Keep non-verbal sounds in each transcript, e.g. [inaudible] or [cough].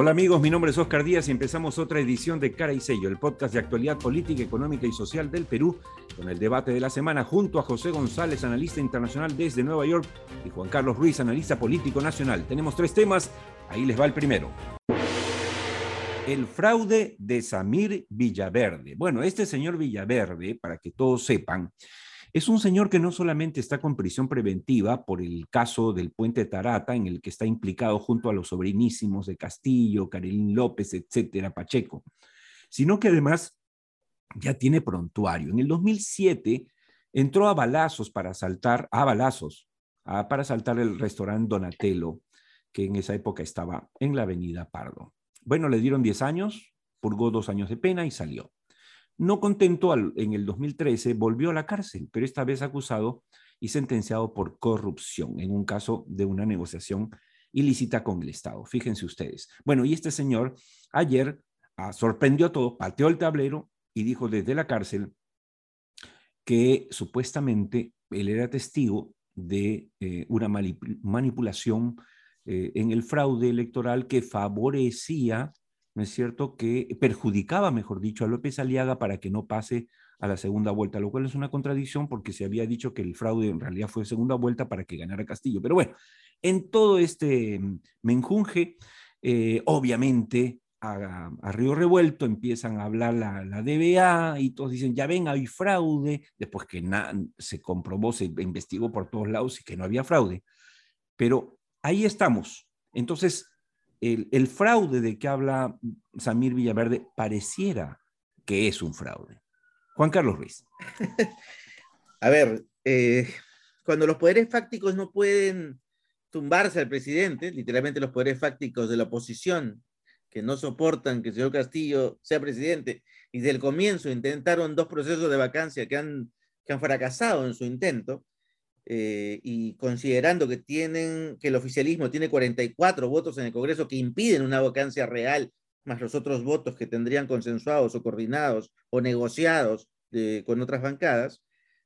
Hola amigos, mi nombre es Oscar Díaz y empezamos otra edición de Cara y Sello, el podcast de actualidad política, económica y social del Perú, con el debate de la semana junto a José González, analista internacional desde Nueva York, y Juan Carlos Ruiz, analista político nacional. Tenemos tres temas, ahí les va el primero. El fraude de Samir Villaverde. Bueno, este señor Villaverde, para que todos sepan, es un señor que no solamente está con prisión preventiva por el caso del puente Tarata, en el que está implicado junto a los sobrinísimos de Castillo, Carolín López, etcétera, Pacheco, sino que además ya tiene prontuario. En el 2007 entró a balazos para asaltar, a balazos, para asaltar el restaurante Donatello, que en esa época estaba en la avenida Pardo. Bueno, le dieron 10 años, purgó dos años de pena y salió. No contento, en el 2013 volvió a la cárcel, pero esta vez acusado y sentenciado por corrupción en un caso de una negociación ilícita con el Estado. Fíjense ustedes. Bueno, y este señor ayer ah, sorprendió a todos, pateó el tablero y dijo desde la cárcel que supuestamente él era testigo de eh, una manipulación eh, en el fraude electoral que favorecía ¿no es cierto?, que perjudicaba, mejor dicho, a López Aliaga para que no pase a la segunda vuelta, lo cual es una contradicción porque se había dicho que el fraude en realidad fue segunda vuelta para que ganara Castillo. Pero bueno, en todo este mm, menjunje, eh, obviamente a, Río Revuelto empiezan a hablar la, la, DBA y todos dicen, ya ven, hay fraude, después que se comprobó, se investigó por todos lados y que no había fraude. Pero ahí estamos. Entonces, el, fraude de que habla Samir Villaverde pareciera que es un fraude. Juan Carlos Ruiz. [laughs] A ver, eh, cuando los poderes fácticos no pueden tumbarse al presidente, literalmente los poderes fácticos de la oposición, que no soportan que el señor Castillo sea presidente, y desde el comienzo intentaron dos procesos de vacancia que han, que han fracasado en su intento, eh, y considerando que tienen que el oficialismo tiene 44 votos en el Congreso que impiden una vacancia real, más los otros votos que tendrían consensuados o coordinados o negociados con otras bancadas,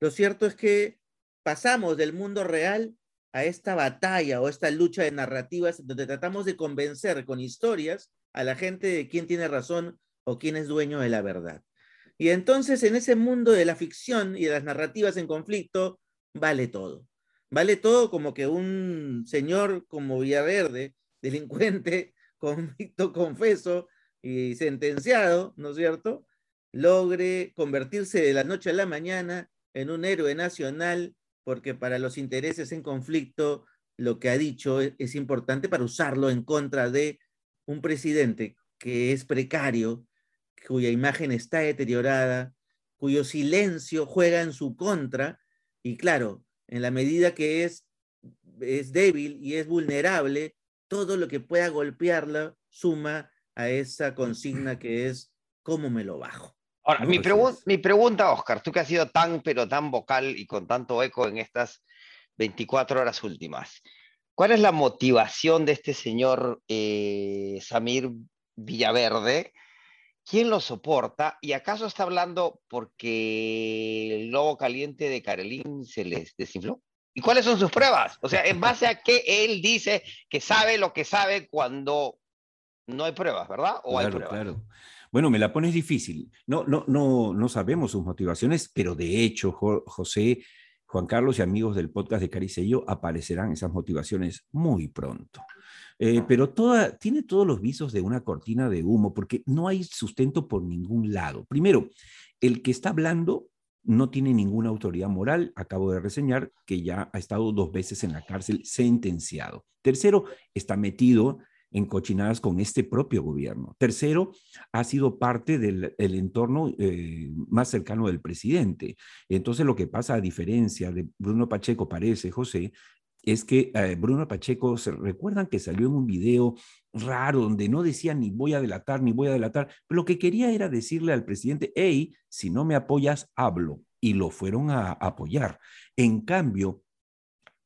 lo cierto es que pasamos del mundo real a esta batalla o esta lucha de narrativas donde tratamos de convencer con historias a la gente de quién tiene razón o quién es dueño de la verdad. Y entonces en ese mundo de la ficción y de las narrativas en conflicto, vale todo. Vale todo como que un señor como Villaverde, [laughs] delincuente, convicto, confeso y sentenciado, ¿no es cierto?, logre convertirse de la noche a la mañana en un héroe nacional, porque para los intereses en conflicto lo que ha dicho es, es importante para usarlo en contra de un presidente que es precario, cuya imagen está deteriorada, cuyo silencio juega en su contra y claro, en la medida que es, es débil y es vulnerable, todo lo que pueda golpearla suma a esa consigna que es ¿cómo me lo bajo? Ahora, mi, mi pregunta, Oscar, tú que has sido tan, pero tan vocal y con tanto eco en estas 24 horas últimas, ¿cuál es la motivación de este señor eh, Samir Villaverde ¿Quién lo soporta? ¿Y acaso está hablando porque el lobo caliente de Carolín se les desinfló? ¿Y cuáles son sus pruebas? O sea, en base a qué él dice que sabe lo que sabe cuando no hay pruebas, ¿verdad? ¿O hay pruebas? Claro. Bueno, me la pones difícil. No, no, no, no sabemos sus motivaciones, pero de hecho, José, Juan Carlos y amigos del podcast de Caricello aparecerán esas motivaciones muy pronto. Eh, pero toda, tiene todos los visos de una cortina de humo, porque no hay sustento por ningún lado. Primero, el que está hablando no tiene ninguna autoridad moral. Acabo de reseñar que ya ha estado dos veces en la cárcel sentenciado. Tercero, está metido en cochinadas con este propio gobierno. Tercero, ha sido parte del entorno eh, más cercano del presidente. Entonces, lo que pasa, a diferencia de Bruno Pacheco, parece, José, es que eh, Bruno Pacheco, ¿se recuerdan que salió en un video raro donde no decía ni voy a delatar, ni voy a delatar? Pero lo que quería era decirle al presidente, hey, si no me apoyas, hablo. Y lo fueron a, apoyar. En cambio,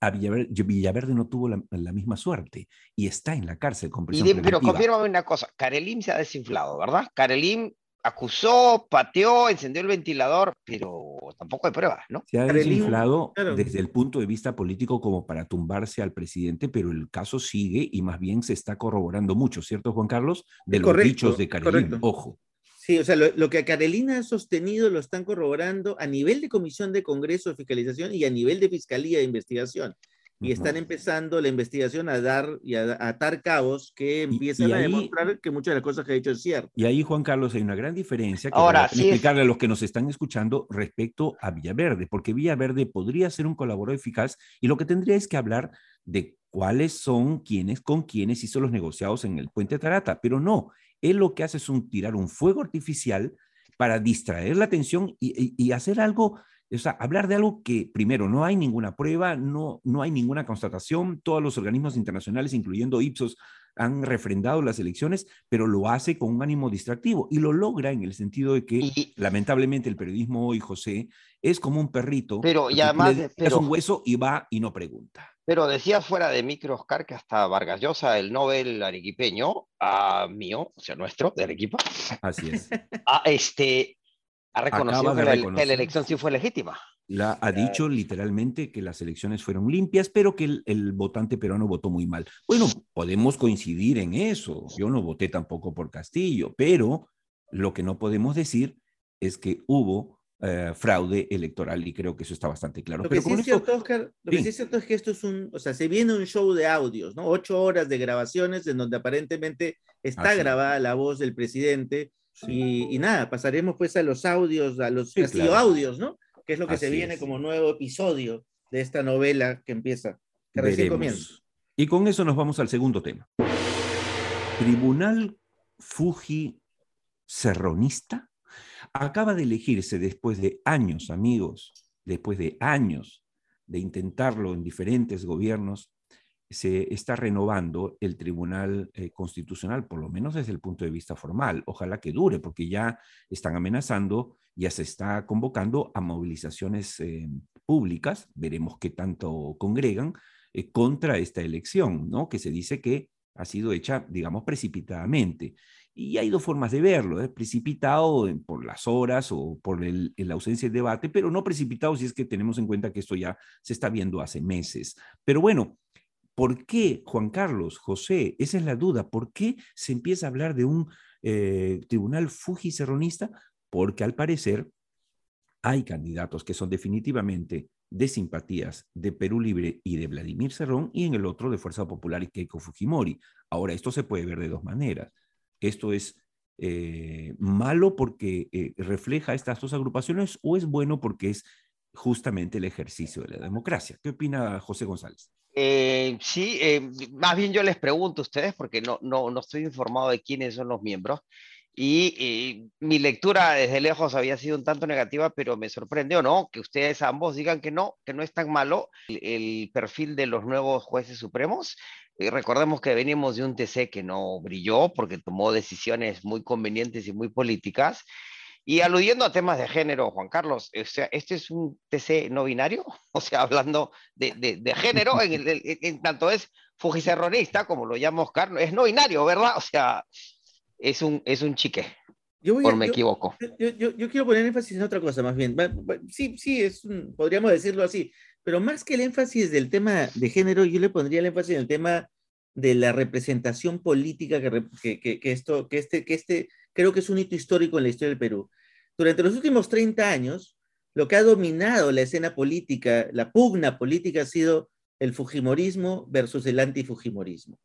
a Villaverde, no tuvo la, misma suerte y está en la cárcel con prisión Pero confírmame una cosa, Karelim se ha desinflado, ¿verdad? Karelim acusó, pateó, encendió el ventilador, pero tampoco hay pruebas, ¿no? Se ha desinflado desde el punto de vista político como para tumbarse al presidente, pero el caso sigue y más bien se está corroborando mucho, ¿cierto, Juan Carlos? De los dichos de Carolina, ojo. Sí, o sea, lo, que Carolina ha sostenido lo están corroborando a nivel de Comisión de Congreso de Fiscalización y a nivel de Fiscalía de Investigación y están empezando la investigación a dar y a, atar cabos que empiezan a demostrar que muchas de las cosas que ha dicho es cierto. Y ahí, Juan Carlos, hay una gran diferencia que Ahora, explicarle a los que nos están escuchando respecto a Villaverde, porque Villaverde podría ser un colaborador eficaz y lo que tendría es que hablar de cuáles son quienes con quienes hizo los negociados en el puente Tarata, pero no, él lo que hace es un, tirar un fuego artificial para distraer la atención y, hacer algo o sea, hablar de algo que, primero, no hay ninguna prueba, no, no hay ninguna constatación, todos los organismos internacionales, incluyendo Ipsos, han refrendado las elecciones, pero lo hace con un ánimo distractivo y lo logra en el sentido de que, lamentablemente, el periodismo hoy, José, es como un perrito. Pero, y además. es un hueso y va y no pregunta. Pero decía fuera de micro, Oscar, que hasta Vargas Llosa, el Nobel arequipeño, a mío, o sea, nuestro, de Arequipa. Así es. [laughs] A este, ha reconocido que, la, elección sí fue legítima. La, ha dicho literalmente que las elecciones fueron limpias, pero que el, el, votante peruano votó muy mal. Bueno, podemos coincidir en eso. Yo no voté tampoco por Castillo, pero lo que no podemos decir es que hubo eh, fraude electoral y creo que eso está bastante claro. Lo que, sí, es cierto, Oscar, lo que sí es cierto es que esto es un, o sea, se viene un show de audios, ¿no? Ocho horas de grabaciones en donde aparentemente está grabada la voz del presidente y, nada, pasaremos pues a los audios, a los Castillo audios, ¿no? Que es lo que se viene como nuevo episodio de esta novela que empieza, que recién comienza. Y con eso nos vamos al segundo tema. Tribunal Fuji Serronista acaba de elegirse después de años, amigos, después de años de intentarlo en diferentes gobiernos, se está renovando el Tribunal eh, Constitucional, por lo menos desde el punto de vista formal. Ojalá que dure, porque ya están amenazando, ya se está convocando a movilizaciones eh, públicas, veremos qué tanto congregan, eh, contra esta elección, ¿no? que se dice que ha sido hecha, digamos, precipitadamente. Y hay dos formas de verlo, precipitado por las horas o por la ausencia de debate, pero no precipitado si es que tenemos en cuenta que esto ya se está viendo hace meses. Pero bueno, ¿Por qué, Juan Carlos, José? Esa es la duda. ¿Por qué se empieza a hablar de un eh, tribunal fujicerronista? Porque al parecer hay candidatos que son definitivamente de simpatías de Perú Libre y de Vladimir Cerrón y en el otro de Fuerza Popular y Keiko Fujimori. Ahora, esto se puede ver de dos maneras. Esto es eh, malo porque eh, refleja estas dos agrupaciones o es bueno porque es justamente el ejercicio de la democracia. ¿Qué opina José González? Eh, sí, eh, más bien yo les pregunto a ustedes porque no, no, no estoy informado de quiénes son los miembros. Y, mi lectura desde lejos había sido un tanto negativa, pero me sorprendió, ¿no? Que ustedes ambos digan que no, que no es tan malo el, perfil de los nuevos jueces supremos. Eh, recordemos que venimos de un TC que no brilló porque tomó decisiones muy convenientes y muy políticas. Y aludiendo a temas de género, Juan Carlos, o sea, ¿este es un TC no binario? [laughs] O sea, hablando de, de, género, en, tanto es fujicerronista, como lo llama Oscar, es no binario, ¿verdad? O sea, es un, es un chique. Yo por me equivoco. Yo, yo, yo, quiero poner énfasis en otra cosa, más bien. Sí, sí, es podríamos decirlo así, pero más que el énfasis del tema de género, yo le pondría el énfasis en el tema de la representación política que, que, que, esto, que este, que este, creo que es un hito histórico en la historia del Perú. Durante los últimos 30 años, lo que ha dominado la escena política, la pugna política, ha sido el Fujimorismo versus el antifujimorismo.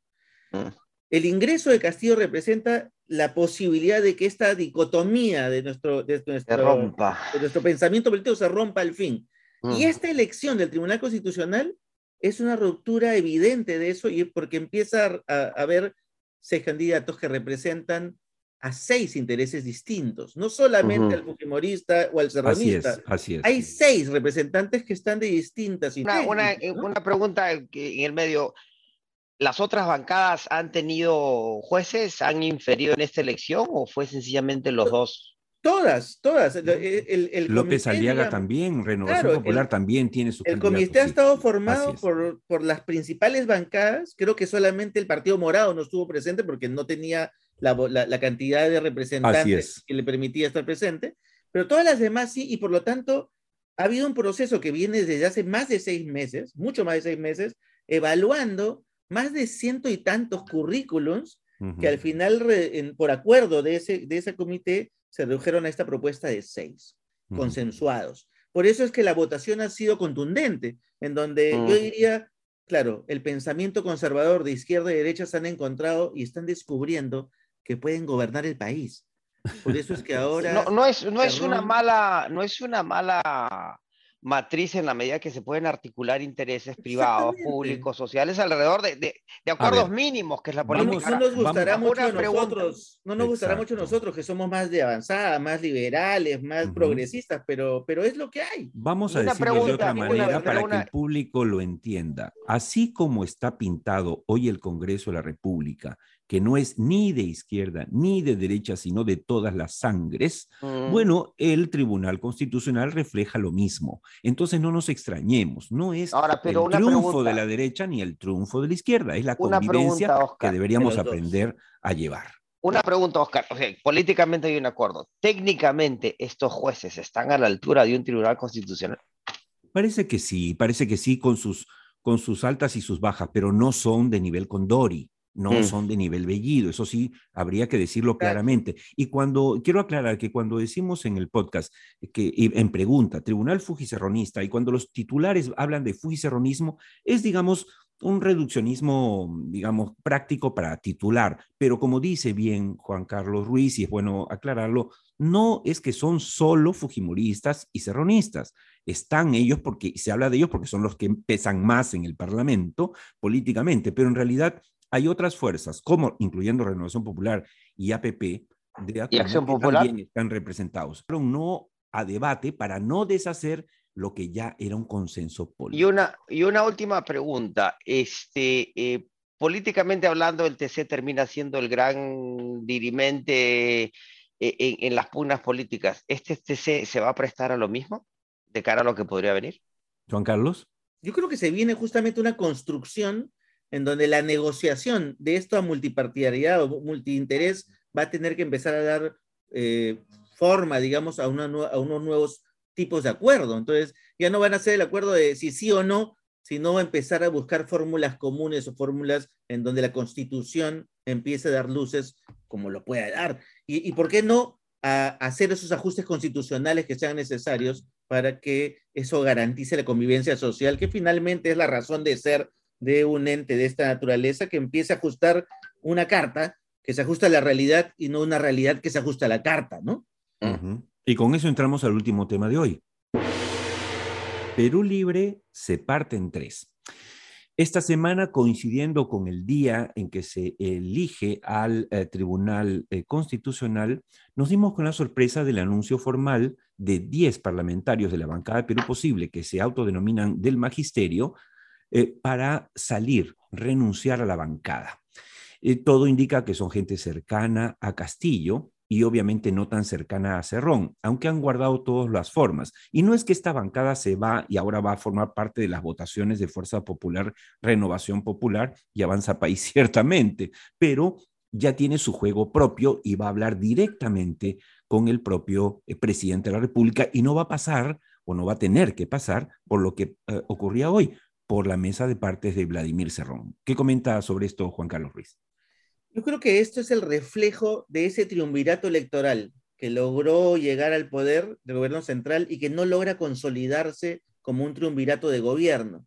Mm. El ingreso de Castillo representa la posibilidad de que esta dicotomía de nuestro, de nuestro, de nuestro pensamiento político se rompa al fin. Y mm. esta elección del Tribunal Constitucional es una ruptura evidente de eso y porque empieza a, a haber seis candidatos que representan a seis intereses distintos, no solamente al fujimorista o al serranista. Así es, así es. Hay seis representantes que están de distintas una, una, eh, una, pregunta en el medio. ¿Las otras bancadas han tenido jueces, han inferido en esta elección o fue sencillamente los dos? Todas, todas. El, López Aliaga también, Renovación Popular también tiene su El comité ha estado formado por, por las principales bancadas. Creo que solamente el Partido Morado no estuvo presente porque no tenía la, cantidad de representantes que le permitía estar presente, pero todas las demás sí, y por lo tanto ha habido un proceso que viene desde hace más de seis meses, mucho más de seis meses, evaluando más de ciento y tantos currículums que al final, por acuerdo de ese, de ese comité, se redujeron a esta propuesta de seis, consensuados. Por eso es que la votación ha sido contundente, en donde yo diría, claro, el pensamiento conservador de izquierda y derecha se han encontrado y están descubriendo que pueden gobernar el país. Por eso es que [laughs] ahora... No, no es, no es una mala, no es una mala matriz en la medida que se pueden articular intereses privados, públicos, sociales alrededor de, de, acuerdos mínimos, que es la política. no nos gustará mucho a nosotros, no nos gustará mucho a nosotros que somos más de avanzada, más liberales, más progresistas, pero, pero es lo que hay. Vamos a decirlo de otra manera para que el público lo entienda. Así como está pintado hoy el Congreso de la República, que no es ni de izquierda ni de derecha, sino de todas las sangres, mm. bueno, el Tribunal Constitucional refleja lo mismo. Entonces no nos extrañemos, no es el triunfo de la derecha ni el triunfo de la izquierda, es la convivencia que deberíamos aprender a llevar. Una pregunta, Oscar. políticamente hay un acuerdo. Técnicamente, ¿estos jueces están a la altura de un tribunal constitucional? Parece que sí, parece que sí, con sus, con sus altas y sus bajas, pero no son de nivel Condori no mm. son de nivel Bellido, eso sí, habría que decirlo claramente. Y cuando, quiero aclarar que cuando decimos en el podcast, que en pregunta, Tribunal Fujicerronista, y cuando los titulares hablan de Fujicerronismo, es, digamos, un reduccionismo, digamos, práctico para titular, pero como dice bien Juan Carlos Ruiz, y es bueno aclararlo, no es que son solo fujimoristas y serronistas. Están ellos porque se habla de ellos porque son los que pesan más en el Parlamento políticamente, pero en realidad hay otras fuerzas, como incluyendo Renovación Popular y APP, de ¿Y Acción Popular? también están representados. Pero no a debate para no deshacer lo que ya era un consenso político. Y una, y una última pregunta. Este, eh, políticamente hablando, el TC termina siendo el gran dirimente eh, en, en, las pugnas políticas. ¿Este TC se va a prestar a lo mismo de cara a lo que podría venir? Juan Carlos. Yo creo que se viene justamente una construcción en donde la negociación de esta multipartidariedad o multiinterés va a tener que empezar a dar eh, forma, digamos, a, a unos nuevos tipos de acuerdo. Entonces, ya no van a ser el acuerdo de si sí o no, sino empezar a buscar fórmulas comunes o fórmulas en donde la constitución empiece a dar luces como lo pueda dar. Y, y por qué no a hacer esos ajustes constitucionales que sean necesarios para que eso garantice la convivencia social, que finalmente es la razón de ser de un ente de esta naturaleza que empiece a ajustar una carta que se ajusta a la realidad y no una realidad que se ajusta a la carta, ¿no? Y con eso entramos al último tema de hoy. Perú Libre se parte en tres. Esta semana, coincidiendo con el día en que se elige al eh, Tribunal eh, Constitucional, nos dimos con la sorpresa del anuncio formal de 10 parlamentarios de la bancada de Perú Posible que se autodenominan del Magisterio eh, para salir, renunciar a la bancada. Eh, todo indica que son gente cercana a Castillo y obviamente no tan cercana a Cerrón, aunque han guardado todas las formas. Y no es que esta bancada se va y ahora va a formar parte de las votaciones de Fuerza Popular, Renovación Popular y Avanza País, [laughs] ciertamente, pero ya tiene su juego propio y va a hablar directamente con el propio eh, presidente de la República y no va a pasar o no va a tener que pasar por lo que ocurría hoy, por la mesa de partes de Vladimir Cerrón. ¿Qué comenta sobre esto Juan Carlos Ruiz? Yo creo que esto es el reflejo de ese triunvirato electoral que logró llegar al poder del gobierno central y que no logra consolidarse como un triunvirato de gobierno.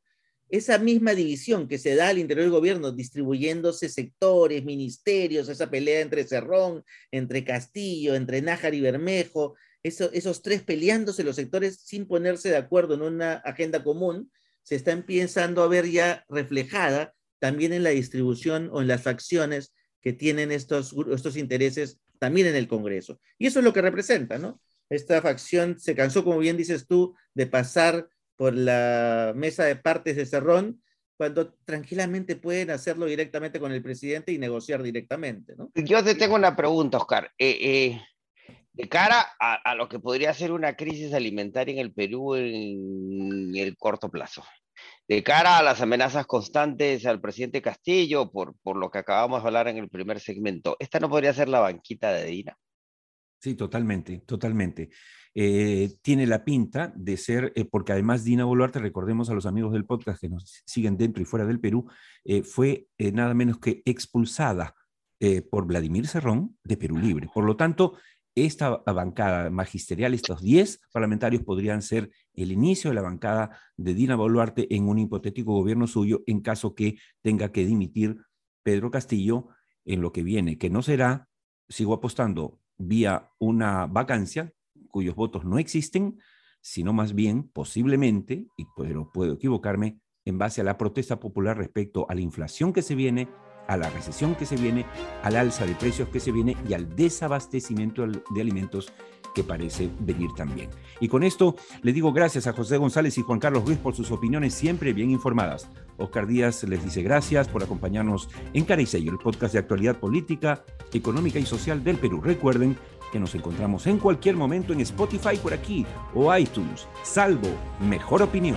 Esa misma división que se da al interior del gobierno, distribuyéndose sectores, ministerios, esa pelea entre Cerrón, entre Castillo, entre Nájar y Bermejo, esos tres peleándose los sectores sin ponerse de acuerdo en una agenda común, se está empezando a ver ya reflejada también en la distribución o en las facciones que tienen estos, estos intereses también en el Congreso. Y eso es lo que representa, ¿no? Esta facción se cansó, como bien dices tú, de pasar por la mesa de partes de Cerrón, cuando tranquilamente pueden hacerlo directamente con el presidente y negociar directamente, ¿no? Yo te tengo una pregunta, Oscar. Eh, eh, de cara a, lo que podría ser una crisis alimentaria en el Perú en el corto plazo. de cara a las amenazas constantes al presidente Castillo, por, por lo que acabamos de hablar en el primer segmento, ¿esta no podría ser la banquita de Dina? Sí, totalmente, totalmente. Eh, tiene la pinta de ser, eh, porque además Dina Boluarte, recordemos a los amigos del podcast que nos siguen dentro y fuera del Perú, eh, fue nada menos que expulsada por Vladimir Cerrón de Perú Libre. Por lo tanto, esta bancada magisterial, estos 10 parlamentarios podrían ser el inicio de la bancada de Dina Boluarte en un hipotético gobierno suyo en caso que tenga que dimitir Pedro Castillo en lo que viene, que no será, sigo apostando, vía una vacancia cuyos votos no existen, sino más bien posiblemente, y pero puedo equivocarme, en base a la protesta popular respecto a la inflación que se viene, a la recesión que se viene, al alza de precios que se viene y al desabastecimiento de alimentos que parece venir también. Y con esto le digo gracias a José González y Juan Carlos Ruiz por sus opiniones siempre bien informadas. Oscar Díaz les dice gracias por acompañarnos en Cara el podcast de actualidad política, económica y social del Perú. Recuerden que nos encontramos en cualquier momento en Spotify por aquí o iTunes, salvo mejor opinión.